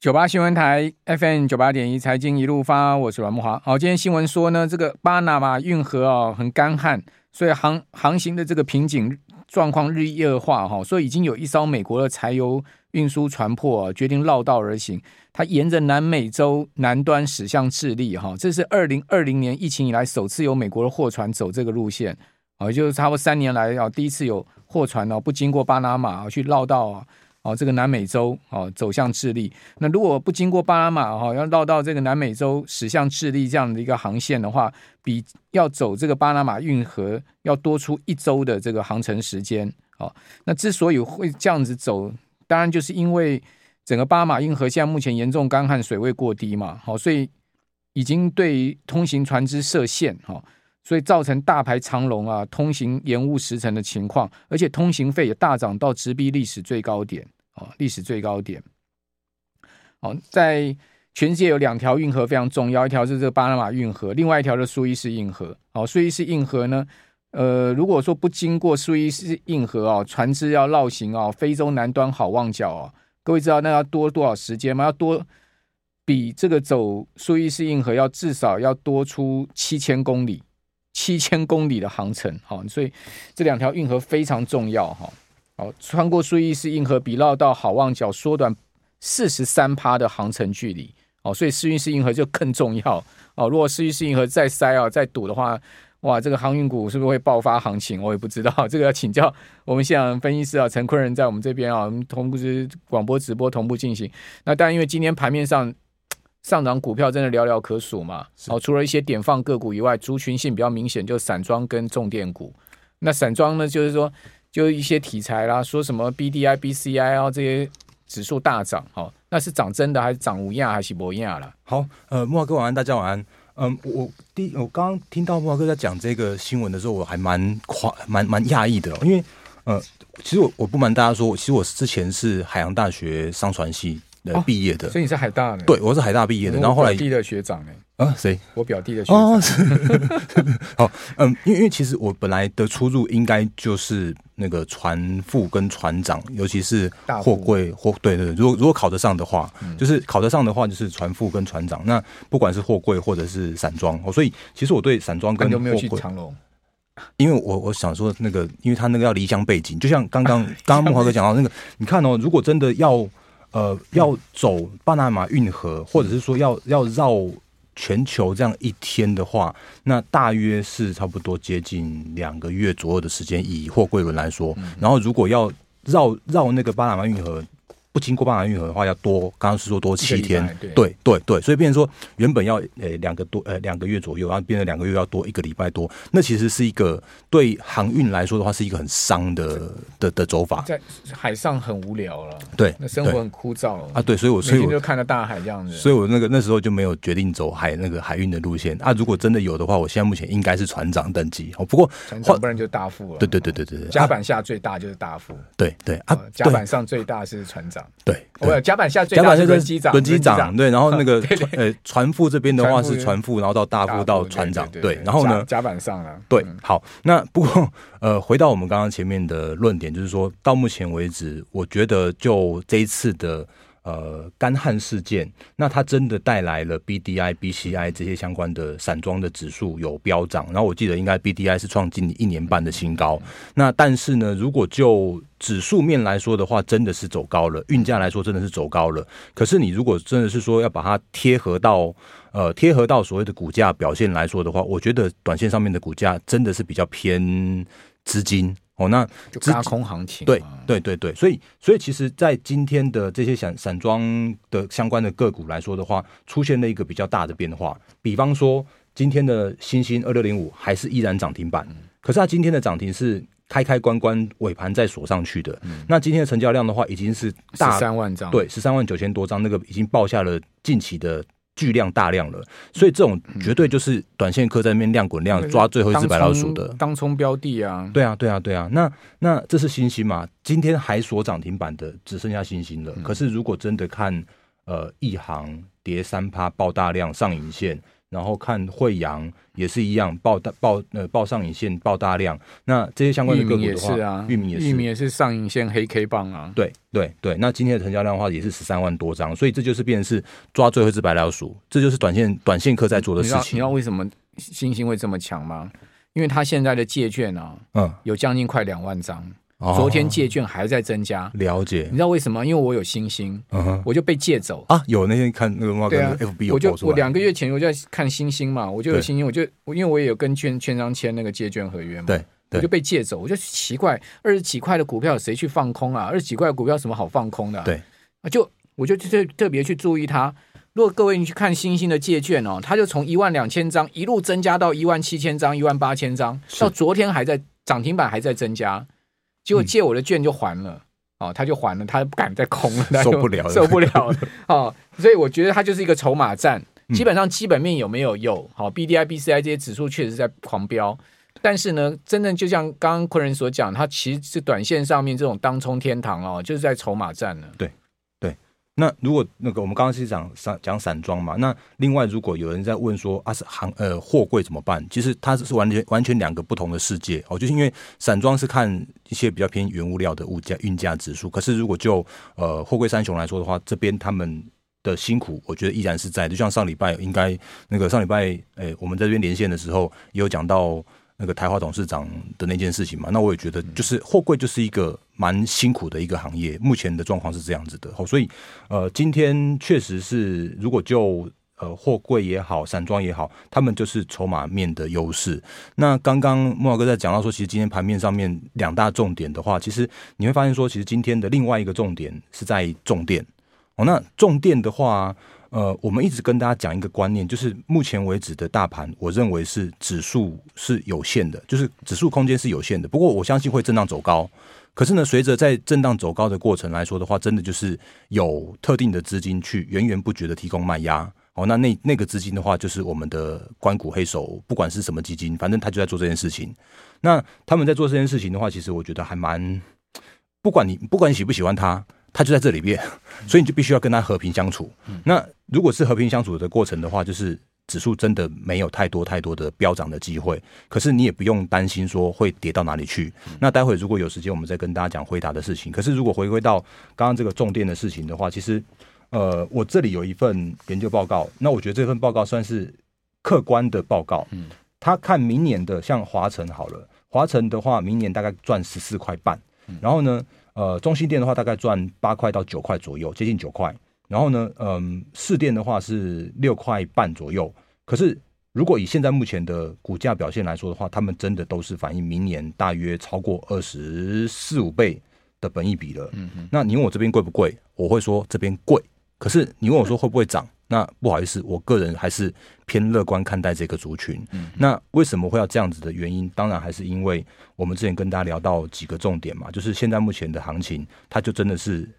九八新闻台 FM 九八点一财经一路发，我是阮慕华。好，今天新闻说呢，这个巴拿马运河啊很干旱，所以航航行的这个瓶颈状况日益恶化哈，所以已经有一艘美国的柴油运输船舶啊决定绕道而行，它沿着南美洲南端驶向智利哈，这是二零二零年疫情以来首次有美国的货船走这个路线啊，也就是差不多三年来啊第一次有货船哦不经过巴拿马去绕道啊。哦，这个南美洲哦，走向智利。那如果不经过巴拿马哈，要绕到这个南美洲驶向智利这样的一个航线的话，比要走这个巴拿马运河要多出一周的这个航程时间。哦，那之所以会这样子走，当然就是因为整个巴拿马运河现在目前严重干旱，水位过低嘛。好，所以已经对通行船只设限哈，所以造成大排长龙啊，通行延误时程的情况，而且通行费也大涨到直逼历史最高点。哦，历史最高点。哦，在全世界有两条运河非常重要，一条是这个巴拿马运河，另外一条是苏伊士运河。哦，苏伊士运河呢，呃，如果说不经过苏伊士运河哦，船只要绕行哦，非洲南端好望角哦，各位知道那要多多少时间吗？要多比这个走苏伊士运河要至少要多出七千公里，七千公里的航程。好，所以这两条运河非常重要哈。哦，穿过苏伊士运河比绕道好望角缩短四十三趴的航程距离哦，所以苏伊士运河就更重要哦。如果苏伊士运河再塞啊、再堵的话，哇，这个航运股是不是会爆发行情？我也不知道，这个要请教我们现场分析师啊，陈坤仁在我们这边啊，我们同步是广播直播同步进行。那当然，因为今天盘面上上涨股票真的寥寥可数嘛，哦，除了一些点放个股以外，族群性比较明显，就是散装跟重电股。那散装呢，就是说。就一些题材啦，说什么 BDI、BCI 啊这些指数大涨，哦，那是涨真的还是涨无亚还是无亚了？好，呃，木华哥晚安，大家晚安。嗯，我第我刚刚听到木华哥在讲这个新闻的时候，我还蛮夸蛮蛮讶异的，因为呃，其实我我不瞒大家说，其实我之前是海洋大学商船系的毕业的，哦，所以你是海大的？对，我是海大毕业的，然后后来弟的学长呢？啊，谁？我表弟的学长。哦，好，嗯，因为因为其实我本来的出入应该就是那个船副跟船长，尤其是货柜货，对对对，如果如果考得上的话，嗯、就是考得上的话，就是船副跟船长。那不管是货柜或者是散装，所以其实我对散装跟货柜，有没有去长荣？因为我我想说那个，因为他那个要离乡背景，就像刚刚 刚刚木华哥讲到那个，你看哦，如果真的要呃要走巴拿马运河，或者是说要要绕。全球这样一天的话，那大约是差不多接近两个月左右的时间，以货柜轮来说。然后如果要绕绕那个巴拿马运河。不经过巴拿运河的话，要多，刚刚是说多七天，对。对对，对，所以变成说原本要呃两个多呃两个月左右，然后变成两个月要多一个礼拜多，那其实是一个对航运来说的话，是一个很伤的的的走法。在海上很无聊了，对，那生活很枯燥啊，对，所以我所以我就看到大海这样子，所以我那个那时候就没有决定走海那个海运的路线。啊。如果真的有的话，我现在目前应该是船长等级。哦。不过船长不然就大副了，对对对对对对，甲板下最大就是大副，对对啊，甲板上最大是船长。对，我甲板下最大是轮机长，轮机长对，然后 那个呃船副这边的话是船副，然后到大副到船长，对，然后呢？甲板上了，对，好，那不过呃回到我们刚刚前面的论点，就是说到目前为止，我觉得就这一次的。呃，干旱事件，那它真的带来了 BDI、BCI 这些相关的散装的指数有飙涨，然后我记得应该 BDI 是创近一年半的新高。那但是呢，如果就指数面来说的话，真的是走高了，运价来说真的是走高了。可是你如果真的是说要把它贴合到呃贴合到所谓的股价表现来说的话，我觉得短线上面的股价真的是比较偏资金。哦，那就轧空行情，对对对对，所以所以其实，在今天的这些散散装的相关的个股来说的话，出现了一个比较大的变化。比方说，今天的新兴二六零五还是依然涨停板，嗯、可是它今天的涨停是开开关关尾盘再锁上去的。嗯、那今天的成交量的话，已经是大十三万张，对，十三万九千多张，那个已经报下了近期的。巨量大量了，所以这种绝对就是短线客在那边量滚量抓最后一只白老鼠的当冲标的啊！对啊，对啊，对啊。那那这是星星嘛？今天还锁涨停板的只剩下星星了。可是如果真的看呃，一行跌三趴爆大量上影线，然后看惠阳也是一样，报大报呃报上影线报大量。那这些相关的个股的话，是啊，裕民也是，玉米也是上影线黑 K 棒啊。对对对，那今天的成交量的话也是十三万多张，所以这就是变成是抓最后一只白老鼠，这就是短线短线客在做的事情。你知，你知道为什么星星会这么强吗？因为他现在的借券啊，嗯，有将近快两万张。昨天借券还在增加，了解？你知道为什么？因为我有星星，嗯，我就被借走啊。有那天看那个猫哥 FB 有，我就我两个月前我就在看星星嘛，我就有星星，我就因为我也有跟券券商签那个借券合约嘛，对，我就被借走，我就奇怪，二十几块的股票有谁去放空啊？二十几块的股票有什么好放空的？对，啊，就我就特特别去注意它。如果各位你去看星星的借券哦，它就从一万两千张一路增加到一万七千张、一万八千张，到昨天还在涨停板还在增加。结果借我的券就还了，嗯、哦，他就还了，他不敢再空了，受不了，受不了了，哦，所以我觉得他就是一个筹码战。基本上基本面有没有有？好、哦、，B D I B C I 这些指数确实在狂飙，但是呢，真正就像刚刚昆仁所讲，他其实是短线上面这种当冲天堂哦，就是在筹码战了。对。那如果那个我们刚刚是讲散讲散装嘛，那另外如果有人在问说啊是行呃货柜怎么办？其实它是完全完全两个不同的世界哦，就是因为散装是看一些比较偏原物料的物价运价指数，可是如果就呃货柜三雄来说的话，这边他们的辛苦我觉得依然是在，就像上礼拜应该那个上礼拜诶、我们在这边连线的时候也有讲到。那个台华董事长的那件事情嘛，那我也觉得，就是货柜就是一个蛮辛苦的一个行业，目前的状况是这样子的。所以呃，今天确实是，如果就呃货柜也好，散装也好，他们就是筹码面的优势。那刚刚莫哥在讲到说，其实今天盘面上面两大重点的话，其实你会发现说，其实今天的另外一个重点是在重电哦。那重电的话。呃，我们一直跟大家讲一个观念，就是目前为止的大盘，我认为是指数是有限的，就是指数空间是有限的。不过我相信会震荡走高。可是呢，随着在震荡走高的过程来说的话，真的就是有特定的资金去源源不绝的提供卖压。哦，那那那个资金的话，就是我们的官股黑手，不管是什么基金，反正他就在做这件事情。那他们在做这件事情的话，其实我觉得还蛮，不管你不管你喜不喜欢他。他就在这里边，所以你就必须要跟他和平相处。那如果是和平相处的过程的话，就是指数真的没有太多太多的飙涨的机会。可是你也不用担心说会跌到哪里去。那待会如果有时间，我们再跟大家讲回答的事情。可是如果回归到刚刚这个重点的事情的话，其实呃，我这里有一份研究报告。那我觉得这份报告算是客观的报告。嗯，他看明年的像华晨好了，华晨的话，明年大概赚十四块半。然后呢？呃，中心店的话大概赚八块到九块左右，接近九块。然后呢，嗯，市店的话是六块半左右。可是如果以现在目前的股价表现来说的话，他们真的都是反映明年大约超过二十四五倍的本益比了。嗯嗯。那你问我这边贵不贵？我会说这边贵。可是你问我说会不会涨？那不好意思，我个人还是偏乐观看待这个族群。嗯，那为什么会要这样子的原因？当然还是因为我们之前跟大家聊到几个重点嘛，就是现在目前的行情，它就真的是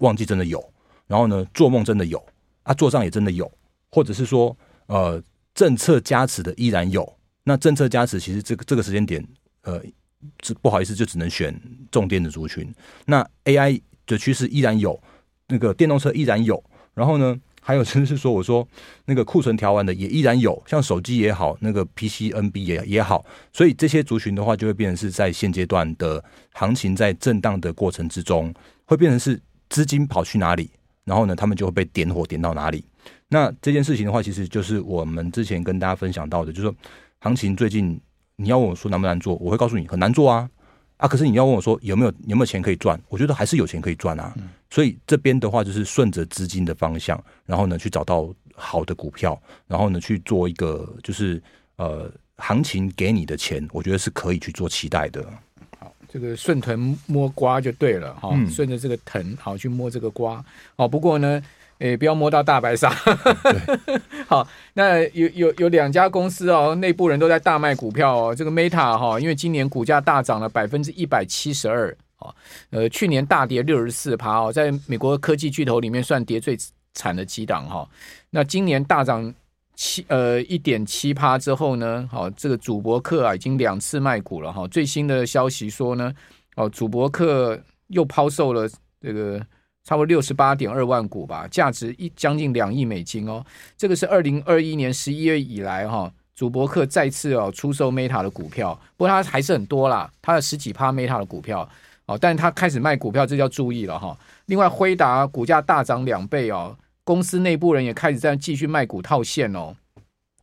旺季真的有，然后呢，做梦真的有啊，做账也真的有，或者是说呃政策加持的依然有。那政策加持其实这个这个时间点，呃，这不好意思就只能选重点的族群。那 AI 的趋势依然有，那个电动车依然有，然后呢？还有就是说，我说那个库存调完的也依然有，像手机也好，那个 PCNB 也也好，所以这些族群的话，就会变成是在现阶段的行情在震荡的过程之中，会变成是资金跑去哪里，然后呢，他们就会被点火点到哪里。那这件事情的话，其实就是我们之前跟大家分享到的，就是说行情最近你要我说难不难做，我会告诉你很难做啊。啊！可是你要问我说有没有有没有钱可以赚？我觉得还是有钱可以赚啊。嗯、所以这边的话就是顺着资金的方向，然后呢去找到好的股票，然后呢去做一个就是呃行情给你的钱，我觉得是可以去做期待的。好，这个顺藤摸瓜就对了哈，顺着这个藤好去摸这个瓜。哦，不过呢。诶，不要摸到大白鲨。好，那有有有两家公司哦，内部人都在大卖股票哦。这个 Meta 哈，因为今年股价大涨了百分之一百七十二哦，呃，去年大跌六十四趴哦，在美国科技巨头里面算跌最惨的几档哈。那今年大涨七呃一点七趴之后呢，好，这个主博客啊已经两次卖股了哈。最新的消息说呢，哦，主博客又抛售了这个。差不多六十八点二万股吧，价值一将近两亿美金哦。这个是二零二一年十一月以来哈，祖伯克再次哦出售 Meta 的股票，不过它还是很多啦，它的十几趴 Meta 的股票哦，但是它开始卖股票，这就要注意了哈。另外，辉达股价大涨两倍哦，公司内部人也开始在继续卖股套现哦。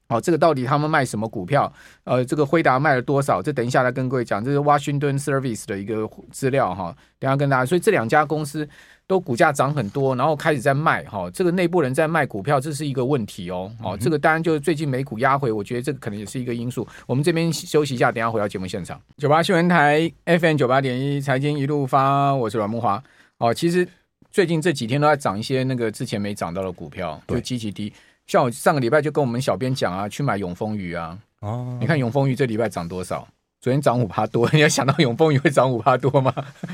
哦，这个到底他们卖什么股票？呃，这个辉达卖了多少？这等一下来跟各位讲，这是 Washington Service 的一个资料哈。等下跟大家，所以这两家公司都股价涨很多，然后开始在卖哈。这个内部人在卖股票，这是一个问题哦。哦，这个当然就是最近美股压回，我觉得这个可能也是一个因素。我们这边休息一下，等下回到节目现场。九八新闻台 FM 九八点一财经一路发，我是阮木华。哦，其实最近这几天都在涨一些那个之前没涨到的股票，就极其低。像我上个礼拜就跟我们小编讲啊，去买永丰鱼啊。哦，你看永丰鱼这礼拜涨多少？昨天涨五趴多，你要想到永丰鱼会涨五趴多吗？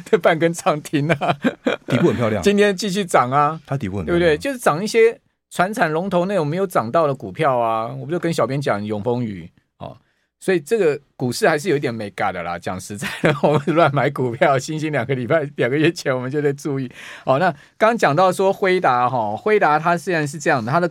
这半根涨停啊，底部很漂亮。今天继续涨啊，它底部很漂亮，对不对？就是涨一些船产龙头那种没有涨到的股票啊。我不就跟小编讲永丰鱼哦，所以这个股市还是有一点没嘎的啦。讲实在的，我们乱买股票，星星两个礼拜两个月前我们就得注意。哦，那刚刚讲到说辉达哈，辉达它虽然是这样的，它的。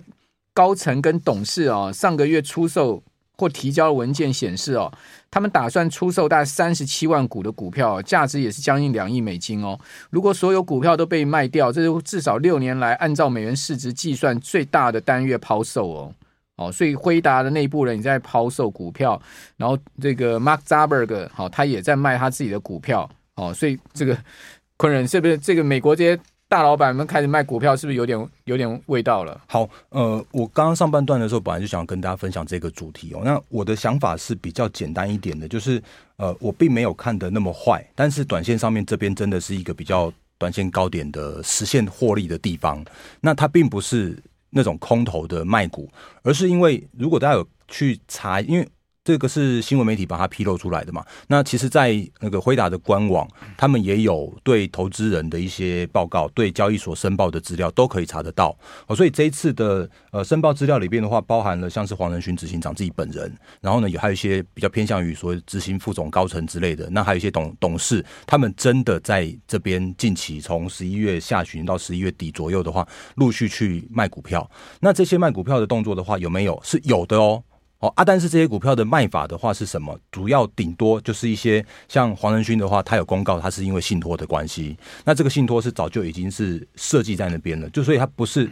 高层跟董事哦，上个月出售或提交的文件显示哦，他们打算出售大概三十七万股的股票，价值也是将近两亿美金哦。如果所有股票都被卖掉，这是至少六年来按照美元市值计算最大的单月抛售哦。哦，所以辉达的内部人也在抛售股票，然后这个 Mark Zuckerberg 好，他也在卖他自己的股票哦。所以这个 昆人是不是这个美国这些？大老板们开始卖股票，是不是有点有点味道了？好，呃，我刚刚上半段的时候，本来就想跟大家分享这个主题哦。那我的想法是比较简单一点的，就是呃，我并没有看得那么坏，但是短线上面这边真的是一个比较短线高点的实现获利的地方。那它并不是那种空头的卖股，而是因为如果大家有去查，因为。这个是新闻媒体把它披露出来的嘛？那其实，在那个辉达的官网，他们也有对投资人的一些报告，对交易所申报的资料都可以查得到。哦，所以这一次的呃申报资料里边的话，包含了像是黄仁勋执行长自己本人，然后呢，也还有一些比较偏向于所谓执行副总高层之类的。那还有一些董董事，他们真的在这边近期从十一月下旬到十一月底左右的话，陆续去卖股票。那这些卖股票的动作的话，有没有？是有的哦。哦啊，但是这些股票的卖法的话是什么？主要顶多就是一些像黄仁勋的话，他有公告，他是因为信托的关系。那这个信托是早就已经是设计在那边了，就所以他不是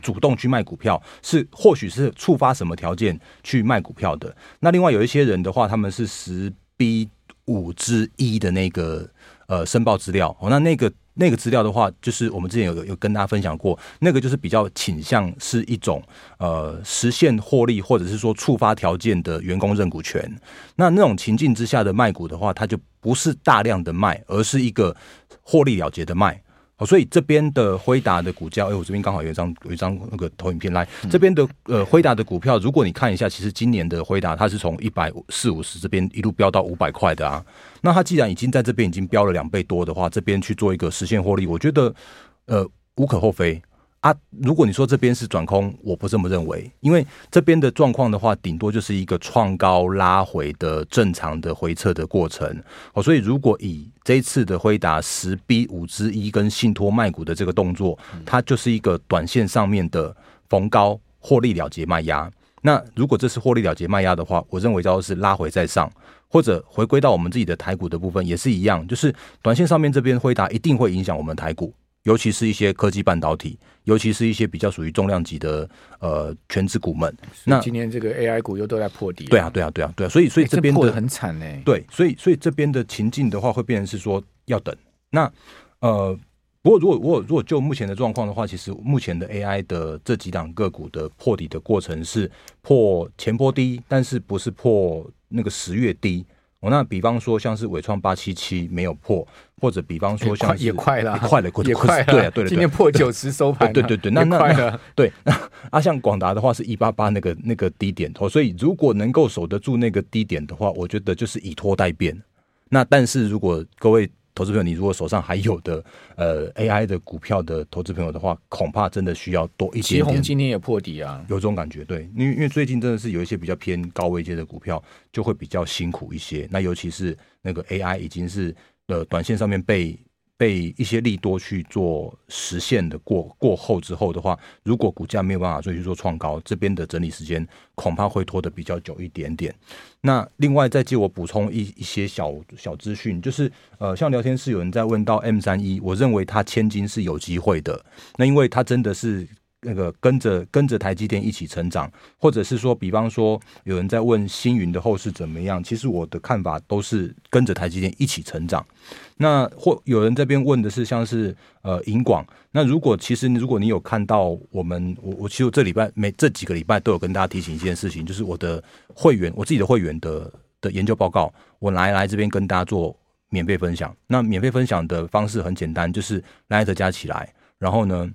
主动去卖股票，是或许是触发什么条件去卖股票的。那另外有一些人的话，他们是十 B 五之一的那个呃申报资料。哦，那那个。那个资料的话，就是我们之前有有跟大家分享过，那个就是比较倾向是一种呃实现获利或者是说触发条件的员工认股权。那那种情境之下的卖股的话，它就不是大量的卖，而是一个获利了结的卖。所以这边的辉达的股价，哎，我这边刚好有一张有一张那个投影片来，这边的呃辉达的股票，如果你看一下，其实今年的辉达它是从一百四五十这边一路飙到五百块的啊。那它既然已经在这边已经飙了两倍多的话，这边去做一个实现获利，我觉得呃无可厚非。啊，如果你说这边是转空，我不这么认为，因为这边的状况的话，顶多就是一个创高拉回的正常的回撤的过程。哦，所以如果以这一次的辉达十 B 五之一跟信托卖股的这个动作，它就是一个短线上面的逢高获利了结卖压。那如果这是获利了结卖压的话，我认为叫做是拉回再上，或者回归到我们自己的台股的部分也是一样，就是短线上面这边辉达一定会影响我们台股。尤其是一些科技半导体，尤其是一些比较属于重量级的呃权值股们。那今天这个 AI 股又都在破底。对啊，对啊，对啊，对啊。所以，所以这边的、欸、破得很惨呢。对，所以，所以这边的情境的话，会变成是说要等。那呃，不过如果如果如果就目前的状况的话，其实目前的 AI 的这几档个股的破底的过程是破前波低，但是不是破那个十月低。哦，那比方说像是伟创八七七没有破，或者比方说像是也快了，快了，也快了，对啊，对了，今天破九十收盘，对对对，那那对，那啊，像广达的话是一八八那个那个低点，所以如果能够守得住那个低点的话，我觉得就是以拖待变。那但是如果各位。投资朋友，你如果手上还有的呃 AI 的股票的投资朋友的话，恐怕真的需要多一些。奇鋐今天也破底啊，有这种感觉，对，因为因为最近真的是有一些比较偏高位阶的股票，就会比较辛苦一些。那尤其是那个 AI 已经是呃短线上面被被一些利多去做实现的过过后之后的话，如果股价没有办法做去做创高，这边的整理时间恐怕会拖得比较久一点点。那另外再借我补充一一些小小资讯，就是呃，像聊天室有人在问到 M 三一，我认为它千金是有机会的。那因为它真的是。那个跟着跟着台积电一起成长，或者是说，比方说有人在问星云的后市怎么样？其实我的看法都是跟着台积电一起成长。那或有人这边问的是像是呃银广，那如果其实如果你有看到我们我我其实这礼拜每这几个礼拜都有跟大家提醒一件事情，就是我的会员我自己的会员的的研究报告，我来来这边跟大家做免费分享。那免费分享的方式很简单，就是来特加起来，然后呢。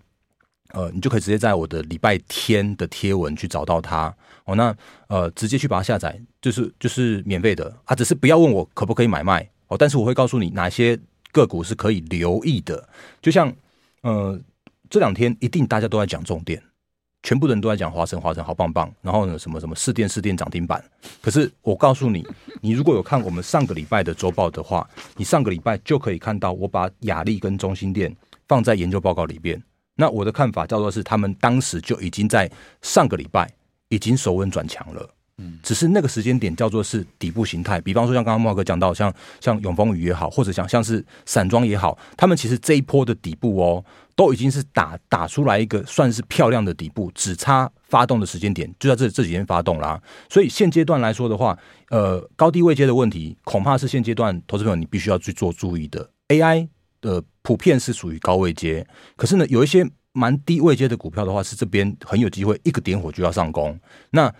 呃，你就可以直接在我的礼拜天的贴文去找到它哦。那呃，直接去把它下载，就是就是免费的啊。只是不要问我可不可以买卖哦，但是我会告诉你哪些个股是可以留意的。就像呃，这两天一定大家都在讲重点，全部人都在讲华晨，华晨好棒棒。然后呢，什么什么四电四电涨停板。可是我告诉你，你如果有看我们上个礼拜的周报的话，你上个礼拜就可以看到我把雅力跟中心电放在研究报告里边。那我的看法叫做是，他们当时就已经在上个礼拜已经守稳转强了，嗯，只是那个时间点叫做是底部形态。比方说像刚刚慕驊哥讲到，像像永丰余也好，或者像像是散装也好，他们其实这一波的底部哦，都已经是打打出来一个算是漂亮的底部，只差发动的时间点就在这这几天发动啦。所以现阶段来说的话，呃，高低位阶的问题，恐怕是现阶段投资朋友你必须要去做注意的 AI。呃，普遍是属于高位阶，可是呢，有一些蛮低位阶的股票的话，是这边很有机会一个点火就要上攻。那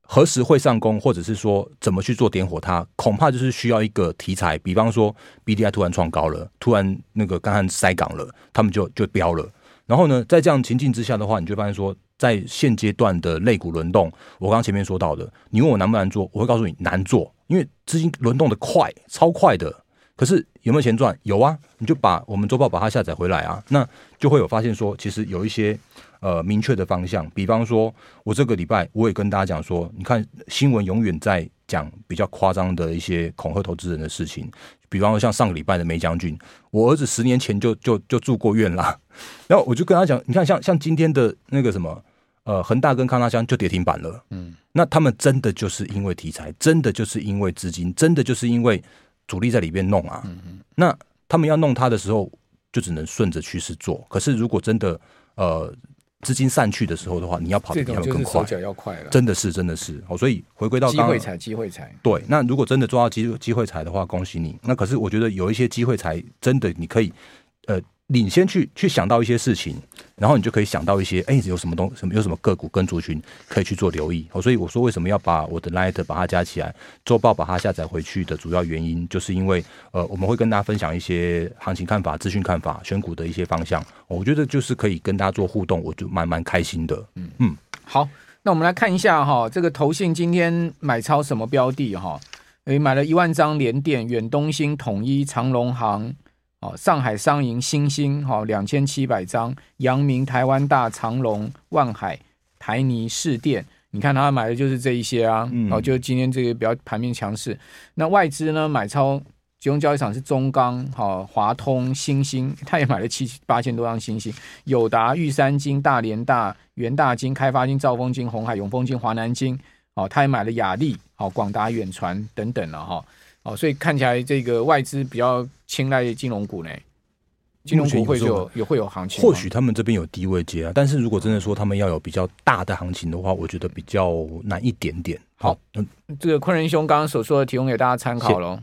何时会上攻，或者是说怎么去做点火它，恐怕就是需要一个题材，比方说 BDI 突然创高了，突然那个刚刚塞港了，他们就就飙了。然后呢，在这样情境之下的话，你就发现说，在现阶段的类股轮动，我刚刚前面说到的，你问我难不难做，我会告诉你难做，因为资金轮动的快，超快的。可是有没有钱赚？有啊，你就把我们周报把它下载回来啊，那就会有发现说，其实有一些呃明确的方向。比方说，我这个礼拜我也跟大家讲说，你看新闻永远在讲比较夸张的一些恐吓投资人的事情。比方说，像上个礼拜的梅将军，我儿子十年前就就就住过院啦。然后我就跟他讲，你看像像今天的那个什么呃恒大跟康拉香就跌停板了，嗯，那他们真的就是因为题材，真的就是因为资金，真的就是因为。主力在里边弄啊，那他们要弄它的时候，就只能顺着趋势做。可是如果真的呃资金散去的时候的话，你要跑得比他们更快，脚要快了，真的是真的是哦。所以回归到机会财，机会财。对，那如果真的抓到机机会财的话，恭喜你。那可是我觉得有一些机会财真的你可以呃。领先去去想到一些事情，然后你就可以想到一些，哎，有什么东什么有什么个股跟族群可以去做留意。哦，所以我说为什么要把我的 Light 把它加起来，周报把它下载回去的主要原因，就是因为呃，我们会跟大家分享一些行情看法、资讯看法、选股的一些方向。我觉得就是可以跟大家做互动，我就蛮蛮开心的。嗯嗯，好，那我们来看一下哈，这个投信今天买超什么标的哈？诶，买了一万张联电、远东新、统一、长荣航。哦，上海商银、新兴，好两千七百张；阳明、台湾大、长荣、万海、台泥、市电，你看他买的就是这一些啊。嗯、哦，就今天这个比较盘面强势。那外资呢，买超集中交易场是中钢、好、哦、华通、新兴，他也买了七八千多张新兴。友达、玉山金、大连大、元大金、开发金、兆丰金、鸿海、永丰金、华南金，哦，他也买了雅力、好、哦、广达、远传等等了哈。哦哦，所以看起来这个外资比较青睐金融股呢，金融股会有也会有行情。或许他们这边有低位接啊，但是如果真的说他们要有比较大的行情的话，我觉得比较难一点点。好，嗯，这个昆仁兄刚刚所说的提供给大家参考喽。